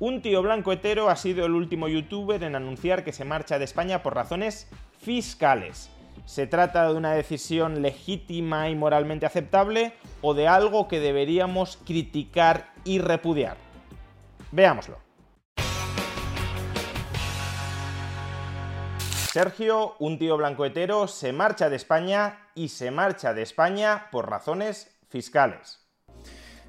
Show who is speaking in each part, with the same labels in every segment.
Speaker 1: Un tío blanco hetero ha sido el último youtuber en anunciar que se marcha de España por razones fiscales. ¿Se trata de una decisión legítima y moralmente aceptable o de algo que deberíamos criticar y repudiar? Veámoslo. Sergio, un tío blanco hetero, se marcha de España y se marcha de España por razones fiscales.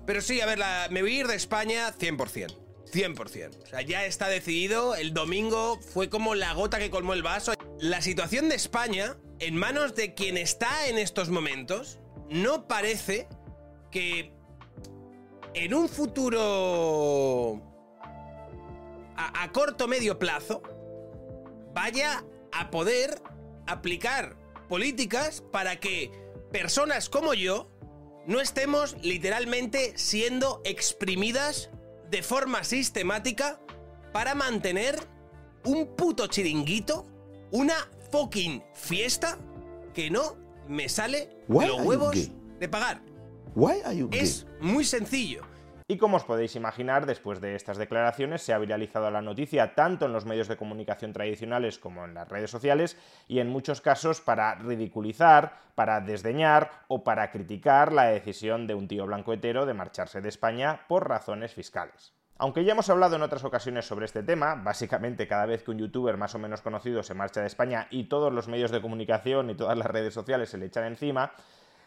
Speaker 2: Pero sí, a ver, me voy a ir de España 100%. 100%. O sea, ya está decidido. El domingo fue como la gota que colmó el vaso. La situación de España, en manos de quien está en estos momentos, no parece que en un futuro a, a corto medio plazo vaya a poder aplicar políticas para que personas como yo no estemos literalmente siendo exprimidas de forma sistemática para mantener un puto chiringuito, una fucking fiesta que no me sale
Speaker 3: Why
Speaker 2: los huevos de pagar.
Speaker 3: Why are you
Speaker 2: Es muy sencillo.
Speaker 1: Y como os podéis imaginar, después de estas declaraciones se ha viralizado la noticia tanto en los medios de comunicación tradicionales como en las redes sociales y en muchos casos para ridiculizar, para desdeñar o para criticar la decisión de un tío blanco hetero de marcharse de España por razones fiscales. Aunque ya hemos hablado en otras ocasiones sobre este tema, básicamente cada vez que un youtuber más o menos conocido se marcha de España y todos los medios de comunicación y todas las redes sociales se le echan encima,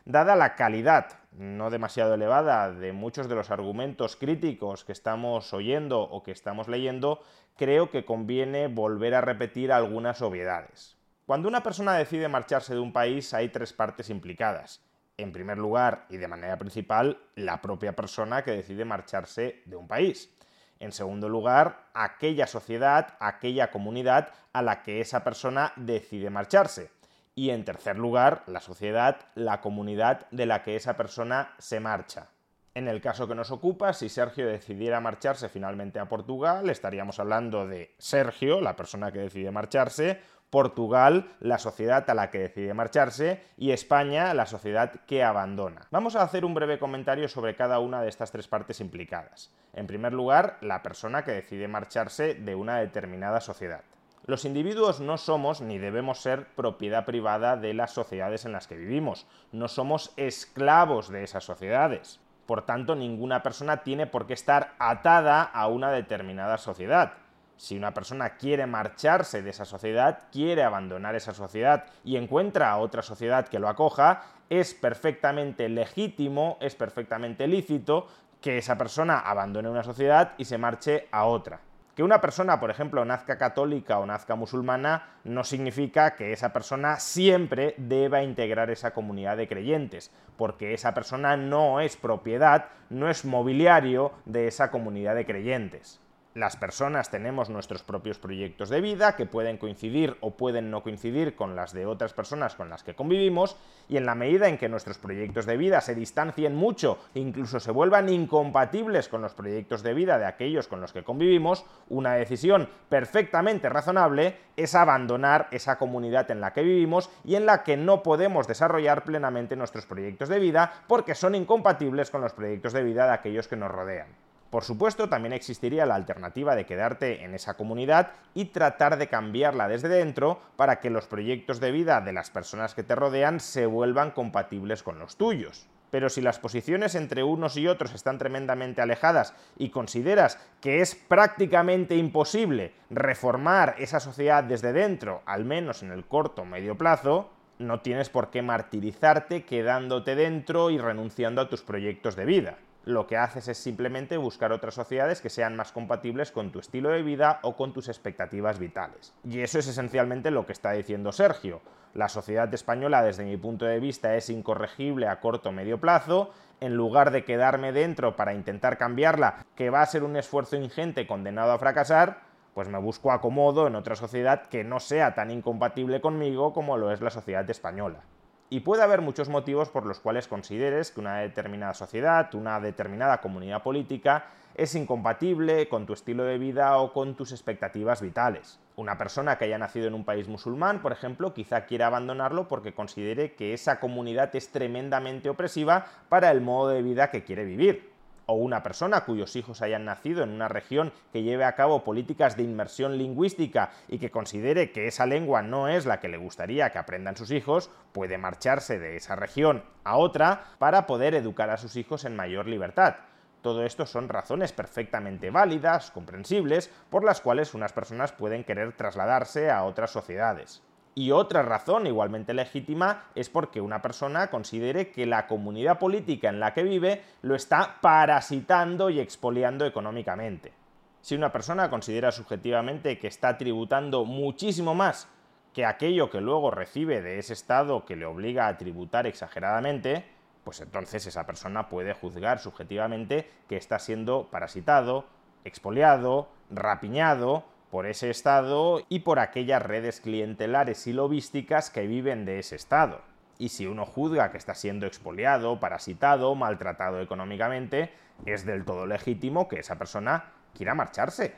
Speaker 1: Dada la calidad no demasiado elevada de muchos de los argumentos críticos que estamos oyendo o que estamos leyendo, creo que conviene volver a repetir algunas obviedades. Cuando una persona decide marcharse de un país hay tres partes implicadas. En primer lugar, y de manera principal, la propia persona que decide marcharse de un país. En segundo lugar, aquella sociedad, aquella comunidad a la que esa persona decide marcharse y en tercer lugar, la sociedad, la comunidad de la que esa persona se marcha. En el caso que nos ocupa, si Sergio decidiera marcharse finalmente a Portugal, estaríamos hablando de Sergio, la persona que decide marcharse, Portugal, la sociedad a la que decide marcharse, y España, la sociedad que abandona. Vamos a hacer un breve comentario sobre cada una de estas tres partes implicadas. En primer lugar, la persona que decide marcharse de una determinada sociedad. Los individuos no somos ni debemos ser propiedad privada de las sociedades en las que vivimos. No somos esclavos de esas sociedades. Por tanto, ninguna persona tiene por qué estar atada a una determinada sociedad. Si una persona quiere marcharse de esa sociedad, quiere abandonar esa sociedad y encuentra a otra sociedad que lo acoja, es perfectamente legítimo, es perfectamente lícito que esa persona abandone una sociedad y se marche a otra. Que una persona, por ejemplo, nazca católica o nazca musulmana no significa que esa persona siempre deba integrar esa comunidad de creyentes, porque esa persona no es propiedad, no es mobiliario de esa comunidad de creyentes. Las personas tenemos nuestros propios proyectos de vida que pueden coincidir o pueden no coincidir con las de otras personas con las que convivimos y en la medida en que nuestros proyectos de vida se distancien mucho, incluso se vuelvan incompatibles con los proyectos de vida de aquellos con los que convivimos, una decisión perfectamente razonable es abandonar esa comunidad en la que vivimos y en la que no podemos desarrollar plenamente nuestros proyectos de vida porque son incompatibles con los proyectos de vida de aquellos que nos rodean. Por supuesto, también existiría la alternativa de quedarte en esa comunidad y tratar de cambiarla desde dentro para que los proyectos de vida de las personas que te rodean se vuelvan compatibles con los tuyos. Pero si las posiciones entre unos y otros están tremendamente alejadas y consideras que es prácticamente imposible reformar esa sociedad desde dentro, al menos en el corto o medio plazo, no tienes por qué martirizarte quedándote dentro y renunciando a tus proyectos de vida. Lo que haces es simplemente buscar otras sociedades que sean más compatibles con tu estilo de vida o con tus expectativas vitales. Y eso es esencialmente lo que está diciendo Sergio. La sociedad española, desde mi punto de vista, es incorregible a corto o medio plazo. En lugar de quedarme dentro para intentar cambiarla, que va a ser un esfuerzo ingente condenado a fracasar, pues me busco acomodo en otra sociedad que no sea tan incompatible conmigo como lo es la sociedad española. Y puede haber muchos motivos por los cuales consideres que una determinada sociedad, una determinada comunidad política es incompatible con tu estilo de vida o con tus expectativas vitales. Una persona que haya nacido en un país musulmán, por ejemplo, quizá quiera abandonarlo porque considere que esa comunidad es tremendamente opresiva para el modo de vida que quiere vivir o una persona cuyos hijos hayan nacido en una región que lleve a cabo políticas de inmersión lingüística y que considere que esa lengua no es la que le gustaría que aprendan sus hijos, puede marcharse de esa región a otra para poder educar a sus hijos en mayor libertad. Todo esto son razones perfectamente válidas, comprensibles, por las cuales unas personas pueden querer trasladarse a otras sociedades. Y otra razón igualmente legítima es porque una persona considere que la comunidad política en la que vive lo está parasitando y expoliando económicamente. Si una persona considera subjetivamente que está tributando muchísimo más que aquello que luego recibe de ese Estado que le obliga a tributar exageradamente, pues entonces esa persona puede juzgar subjetivamente que está siendo parasitado, expoliado, rapiñado por ese Estado y por aquellas redes clientelares y lobísticas que viven de ese Estado. Y si uno juzga que está siendo expoliado, parasitado, maltratado económicamente, es del todo legítimo que esa persona quiera marcharse.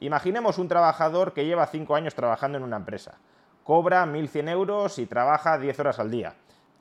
Speaker 1: Imaginemos un trabajador que lleva 5 años trabajando en una empresa. Cobra 1.100 euros y trabaja 10 horas al día.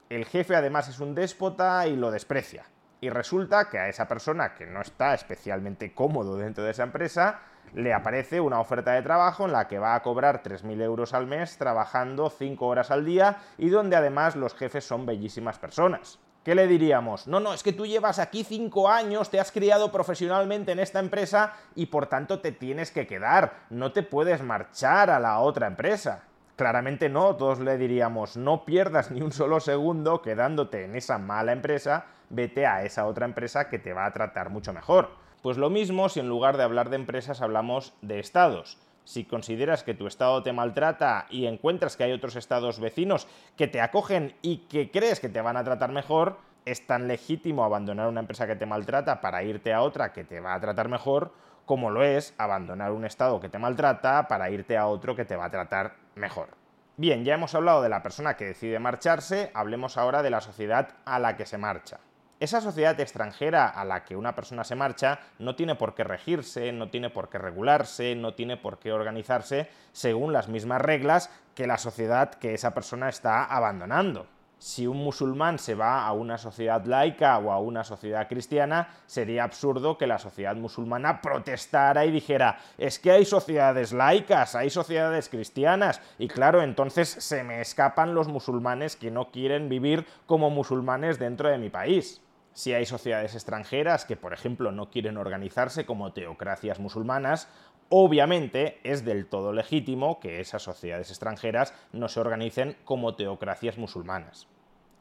Speaker 1: El jefe además es un déspota y lo desprecia. Y resulta que a esa persona que no está especialmente cómodo dentro de esa empresa, le aparece una oferta de trabajo en la que va a cobrar 3.000 euros al mes trabajando 5 horas al día y donde además los jefes son bellísimas personas. ¿Qué le diríamos? No, no, es que tú llevas aquí 5 años, te has criado profesionalmente en esta empresa y por tanto te tienes que quedar, no te puedes marchar a la otra empresa. Claramente no, todos le diríamos, no pierdas ni un solo segundo quedándote en esa mala empresa, vete a esa otra empresa que te va a tratar mucho mejor. Pues lo mismo si en lugar de hablar de empresas hablamos de estados. Si consideras que tu estado te maltrata y encuentras que hay otros estados vecinos que te acogen y que crees que te van a tratar mejor, es tan legítimo abandonar una empresa que te maltrata para irte a otra que te va a tratar mejor, como lo es abandonar un estado que te maltrata para irte a otro que te va a tratar mejor. Bien, ya hemos hablado de la persona que decide marcharse, hablemos ahora de la sociedad a la que se marcha. Esa sociedad extranjera a la que una persona se marcha no tiene por qué regirse, no tiene por qué regularse, no tiene por qué organizarse según las mismas reglas que la sociedad que esa persona está abandonando. Si un musulmán se va a una sociedad laica o a una sociedad cristiana, sería absurdo que la sociedad musulmana protestara y dijera, es que hay sociedades laicas, hay sociedades cristianas, y claro, entonces se me escapan los musulmanes que no quieren vivir como musulmanes dentro de mi país si hay sociedades extranjeras que, por ejemplo, no quieren organizarse como teocracias musulmanas, obviamente es del todo legítimo que esas sociedades extranjeras no se organicen como teocracias musulmanas.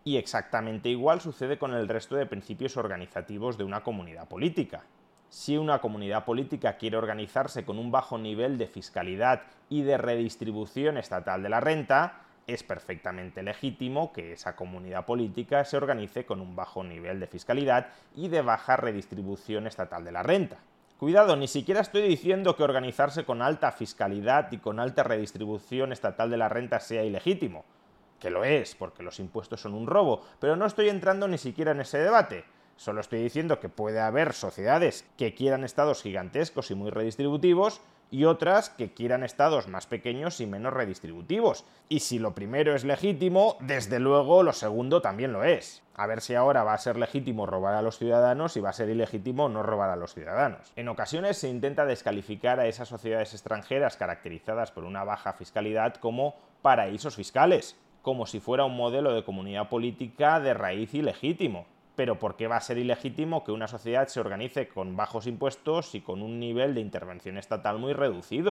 Speaker 1: Y exactamente igual sucede con el resto de principios organizativos de una comunidad política. Si una comunidad política quiere organizarse con un bajo nivel de fiscalidad y de redistribución estatal de la renta, es perfectamente legítimo que esa comunidad política se organice con un bajo nivel de fiscalidad y de baja redistribución estatal de la renta. Cuidado, ni siquiera estoy diciendo que organizarse con alta fiscalidad y con alta redistribución estatal de la renta sea ilegítimo, que lo es, porque los impuestos son un robo, pero no estoy entrando ni siquiera en ese debate. Solo estoy diciendo que puede haber sociedades que quieran estados gigantescos y muy redistributivos y otras que quieran estados más pequeños y menos redistributivos. Y si lo primero es legítimo, desde luego lo segundo también lo es. A ver si ahora va a ser legítimo robar a los ciudadanos y va a ser ilegítimo no robar a los ciudadanos. En ocasiones se intenta descalificar a esas sociedades extranjeras caracterizadas por una baja fiscalidad como paraísos fiscales, como si fuera un modelo de comunidad política de raíz ilegítimo pero ¿por qué va a ser ilegítimo que una sociedad se organice con bajos impuestos y con un nivel de intervención estatal muy reducido?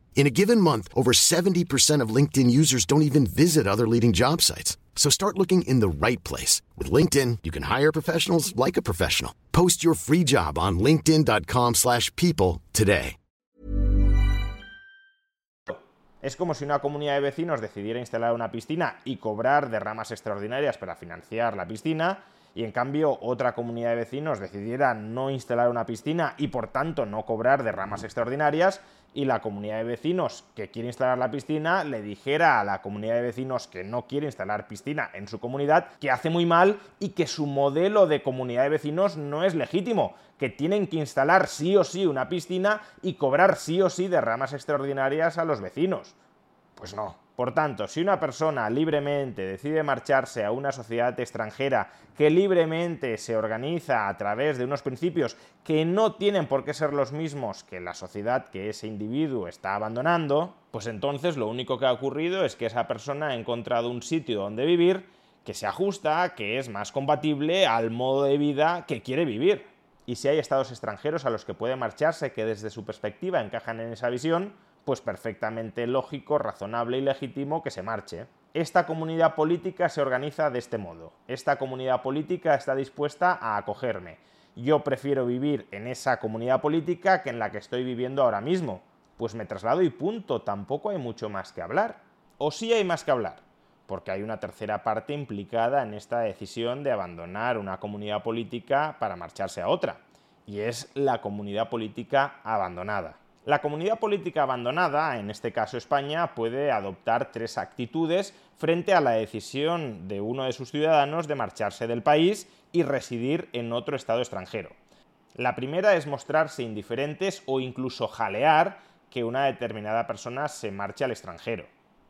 Speaker 4: In a given month, over 70% of LinkedIn users don't even visit other leading job sites. So start looking in the right place. With LinkedIn, you can hire professionals like a professional. Post your free job on linkedin.com slash people today.
Speaker 1: Es como si una comunidad de vecinos decidiera instalar una piscina y cobrar derramas extraordinarias para financiar la piscina, y en cambio otra comunidad de vecinos decidiera no instalar una piscina y por tanto no cobrar derramas extraordinarias, y la comunidad de vecinos que quiere instalar la piscina le dijera a la comunidad de vecinos que no quiere instalar piscina en su comunidad que hace muy mal y que su modelo de comunidad de vecinos no es legítimo, que tienen que instalar sí o sí una piscina y cobrar sí o sí derramas extraordinarias a los vecinos. Pues no, por tanto, si una persona libremente decide marcharse a una sociedad extranjera que libremente se organiza a través de unos principios que no tienen por qué ser los mismos que la sociedad que ese individuo está abandonando, pues entonces lo único que ha ocurrido es que esa persona ha encontrado un sitio donde vivir que se ajusta, que es más compatible al modo de vida que quiere vivir. Y si hay estados extranjeros a los que puede marcharse que desde su perspectiva encajan en esa visión, pues perfectamente lógico, razonable y legítimo que se marche. Esta comunidad política se organiza de este modo. Esta comunidad política está dispuesta a acogerme. Yo prefiero vivir en esa comunidad política que en la que estoy viviendo ahora mismo. Pues me traslado y punto, tampoco hay mucho más que hablar. O sí hay más que hablar, porque hay una tercera parte implicada en esta decisión de abandonar una comunidad política para marcharse a otra, y es la comunidad política abandonada. La comunidad política abandonada, en este caso España, puede adoptar tres actitudes frente a la decisión de uno de sus ciudadanos de marcharse del país y residir en otro estado extranjero. La primera es mostrarse indiferentes o incluso jalear que una determinada persona se marche al extranjero.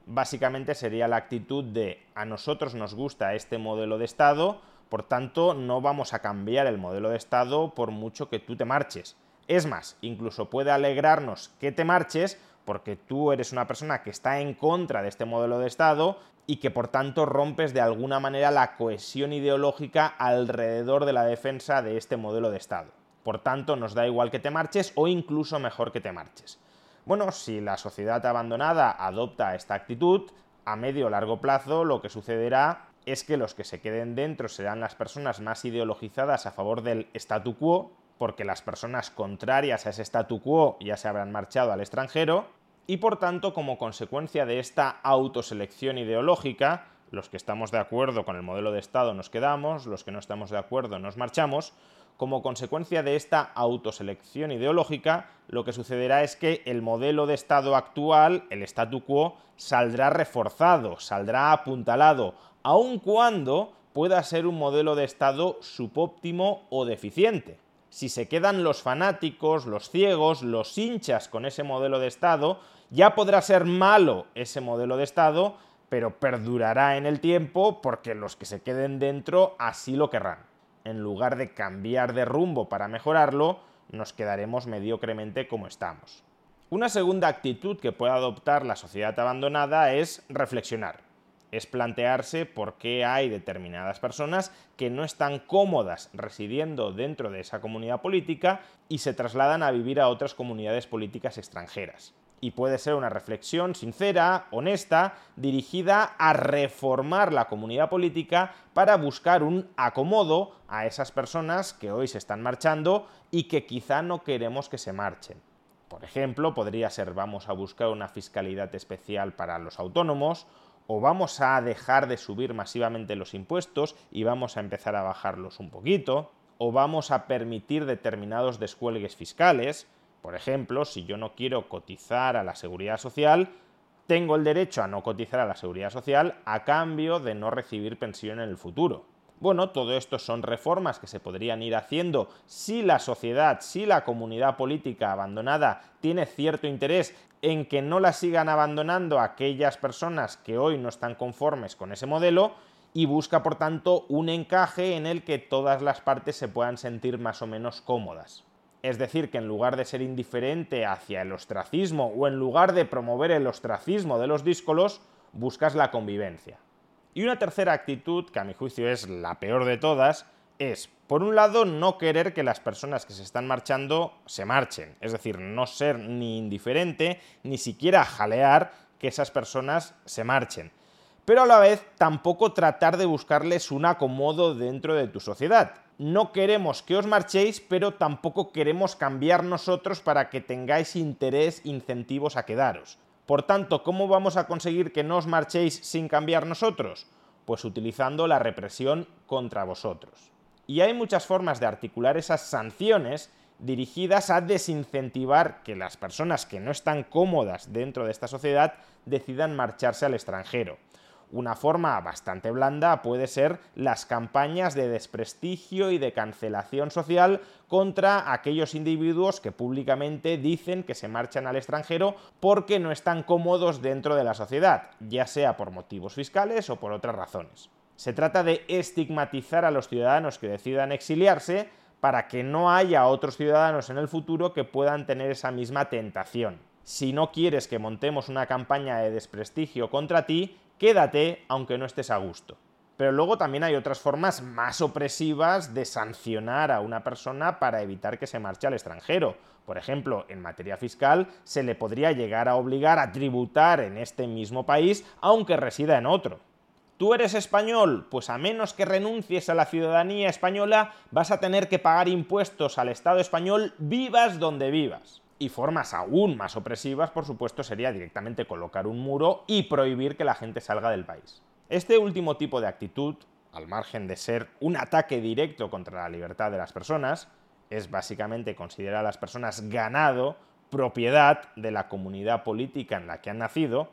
Speaker 1: Básicamente sería la actitud de a nosotros nos gusta este modelo de Estado, por tanto no vamos a cambiar el modelo de Estado por mucho que tú te marches. Es más, incluso puede alegrarnos que te marches porque tú eres una persona que está en contra de este modelo de Estado y que por tanto rompes de alguna manera la cohesión ideológica alrededor de la defensa de este modelo de Estado. Por tanto, nos da igual que te marches o incluso mejor que te marches. Bueno, si la sociedad abandonada adopta esta actitud, a medio o largo plazo lo que sucederá es que los que se queden dentro serán las personas más ideologizadas a favor del statu quo, porque las personas contrarias a ese statu quo ya se habrán marchado al extranjero, y por tanto, como consecuencia de esta autoselección ideológica, los que estamos de acuerdo con el modelo de Estado nos quedamos, los que no estamos de acuerdo nos marchamos, como consecuencia de esta autoselección ideológica, lo que sucederá es que el modelo de Estado actual, el statu quo, saldrá reforzado, saldrá apuntalado, aun cuando pueda ser un modelo de Estado subóptimo o deficiente. Si se quedan los fanáticos, los ciegos, los hinchas con ese modelo de Estado, ya podrá ser malo ese modelo de Estado, pero perdurará en el tiempo porque los que se queden dentro así lo querrán. En lugar de cambiar de rumbo para mejorarlo, nos quedaremos mediocremente como estamos. Una segunda actitud que puede adoptar la sociedad abandonada es reflexionar es plantearse por qué hay determinadas personas que no están cómodas residiendo dentro de esa comunidad política y se trasladan a vivir a otras comunidades políticas extranjeras. Y puede ser una reflexión sincera, honesta, dirigida a reformar la comunidad política para buscar un acomodo a esas personas que hoy se están marchando y que quizá no queremos que se marchen. Por ejemplo, podría ser vamos a buscar una fiscalidad especial para los autónomos, o vamos a dejar de subir masivamente los impuestos y vamos a empezar a bajarlos un poquito, o vamos a permitir determinados descuelgues fiscales. Por ejemplo, si yo no quiero cotizar a la seguridad social, tengo el derecho a no cotizar a la seguridad social a cambio de no recibir pensión en el futuro. Bueno, todo esto son reformas que se podrían ir haciendo si la sociedad, si la comunidad política abandonada tiene cierto interés en que no la sigan abandonando aquellas personas que hoy no están conformes con ese modelo y busca, por tanto, un encaje en el que todas las partes se puedan sentir más o menos cómodas. Es decir, que en lugar de ser indiferente hacia el ostracismo o en lugar de promover el ostracismo de los díscolos, buscas la convivencia. Y una tercera actitud, que a mi juicio es la peor de todas, es, por un lado, no querer que las personas que se están marchando se marchen, es decir, no ser ni indiferente, ni siquiera jalear que esas personas se marchen. Pero a la vez tampoco tratar de buscarles un acomodo dentro de tu sociedad. No queremos que os marchéis, pero tampoco queremos cambiar nosotros para que tengáis interés, incentivos a quedaros. Por tanto, ¿cómo vamos a conseguir que no os marchéis sin cambiar nosotros? Pues utilizando la represión contra vosotros. Y hay muchas formas de articular esas sanciones dirigidas a desincentivar que las personas que no están cómodas dentro de esta sociedad decidan marcharse al extranjero. Una forma bastante blanda puede ser las campañas de desprestigio y de cancelación social contra aquellos individuos que públicamente dicen que se marchan al extranjero porque no están cómodos dentro de la sociedad, ya sea por motivos fiscales o por otras razones. Se trata de estigmatizar a los ciudadanos que decidan exiliarse para que no haya otros ciudadanos en el futuro que puedan tener esa misma tentación. Si no quieres que montemos una campaña de desprestigio contra ti, quédate aunque no estés a gusto. Pero luego también hay otras formas más opresivas de sancionar a una persona para evitar que se marche al extranjero. Por ejemplo, en materia fiscal se le podría llegar a obligar a tributar en este mismo país aunque resida en otro. ¿Tú eres español? Pues a menos que renuncies a la ciudadanía española, vas a tener que pagar impuestos al Estado español vivas donde vivas. Y formas aún más opresivas, por supuesto, sería directamente colocar un muro y prohibir que la gente salga del país. Este último tipo de actitud, al margen de ser un ataque directo contra la libertad de las personas, es básicamente considerar a las personas ganado, propiedad de la comunidad política en la que han nacido.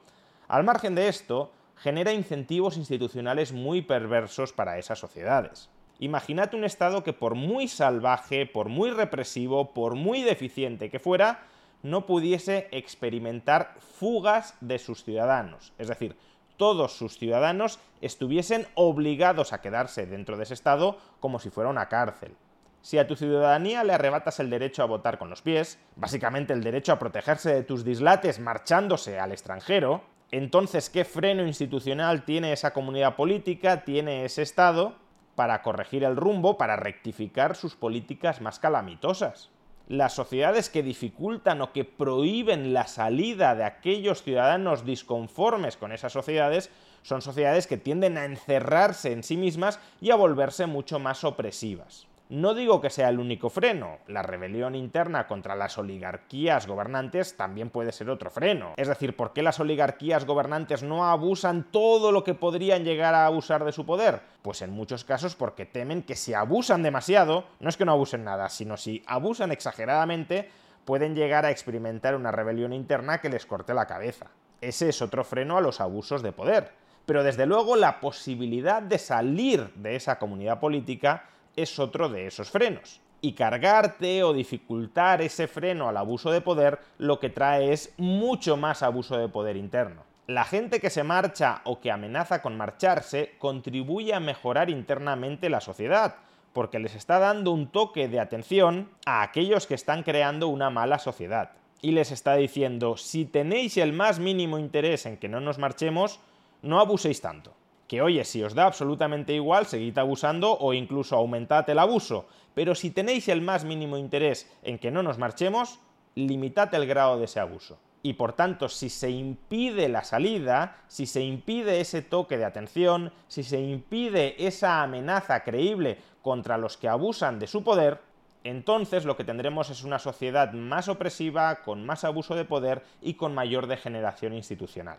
Speaker 1: Al margen de esto, genera incentivos institucionales muy perversos para esas sociedades. Imagínate un Estado que por muy salvaje, por muy represivo, por muy deficiente que fuera, no pudiese experimentar fugas de sus ciudadanos. Es decir, todos sus ciudadanos estuviesen obligados a quedarse dentro de ese Estado como si fuera una cárcel. Si a tu ciudadanía le arrebatas el derecho a votar con los pies, básicamente el derecho a protegerse de tus dislates marchándose al extranjero, entonces, ¿qué freno institucional tiene esa comunidad política, tiene ese Estado para corregir el rumbo, para rectificar sus políticas más calamitosas? Las sociedades que dificultan o que prohíben la salida de aquellos ciudadanos disconformes con esas sociedades son sociedades que tienden a encerrarse en sí mismas y a volverse mucho más opresivas. No digo que sea el único freno, la rebelión interna contra las oligarquías gobernantes también puede ser otro freno. Es decir, ¿por qué las oligarquías gobernantes no abusan todo lo que podrían llegar a abusar de su poder? Pues en muchos casos porque temen que si abusan demasiado, no es que no abusen nada, sino si abusan exageradamente, pueden llegar a experimentar una rebelión interna que les corte la cabeza. Ese es otro freno a los abusos de poder. Pero desde luego la posibilidad de salir de esa comunidad política es otro de esos frenos. Y cargarte o dificultar ese freno al abuso de poder lo que trae es mucho más abuso de poder interno. La gente que se marcha o que amenaza con marcharse contribuye a mejorar internamente la sociedad, porque les está dando un toque de atención a aquellos que están creando una mala sociedad. Y les está diciendo, si tenéis el más mínimo interés en que no nos marchemos, no abuséis tanto. Que oye, si os da absolutamente igual, seguid abusando o incluso aumentad el abuso. Pero si tenéis el más mínimo interés en que no nos marchemos, limitad el grado de ese abuso. Y por tanto, si se impide la salida, si se impide ese toque de atención, si se impide esa amenaza creíble contra los que abusan de su poder, entonces lo que tendremos es una sociedad más opresiva, con más abuso de poder y con mayor degeneración institucional.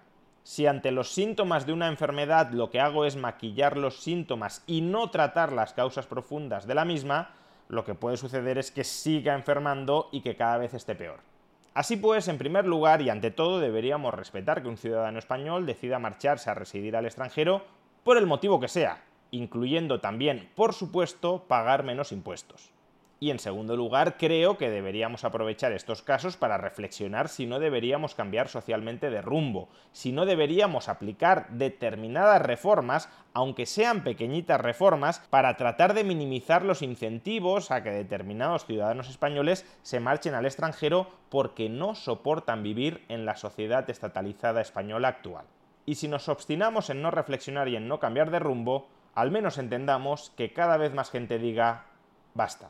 Speaker 1: Si ante los síntomas de una enfermedad lo que hago es maquillar los síntomas y no tratar las causas profundas de la misma, lo que puede suceder es que siga enfermando y que cada vez esté peor. Así pues, en primer lugar y ante todo deberíamos respetar que un ciudadano español decida marcharse a residir al extranjero por el motivo que sea, incluyendo también, por supuesto, pagar menos impuestos. Y en segundo lugar, creo que deberíamos aprovechar estos casos para reflexionar si no deberíamos cambiar socialmente de rumbo, si no deberíamos aplicar determinadas reformas, aunque sean pequeñitas reformas, para tratar de minimizar los incentivos a que determinados ciudadanos españoles se marchen al extranjero porque no soportan vivir en la sociedad estatalizada española actual. Y si nos obstinamos en no reflexionar y en no cambiar de rumbo, al menos entendamos que cada vez más gente diga basta.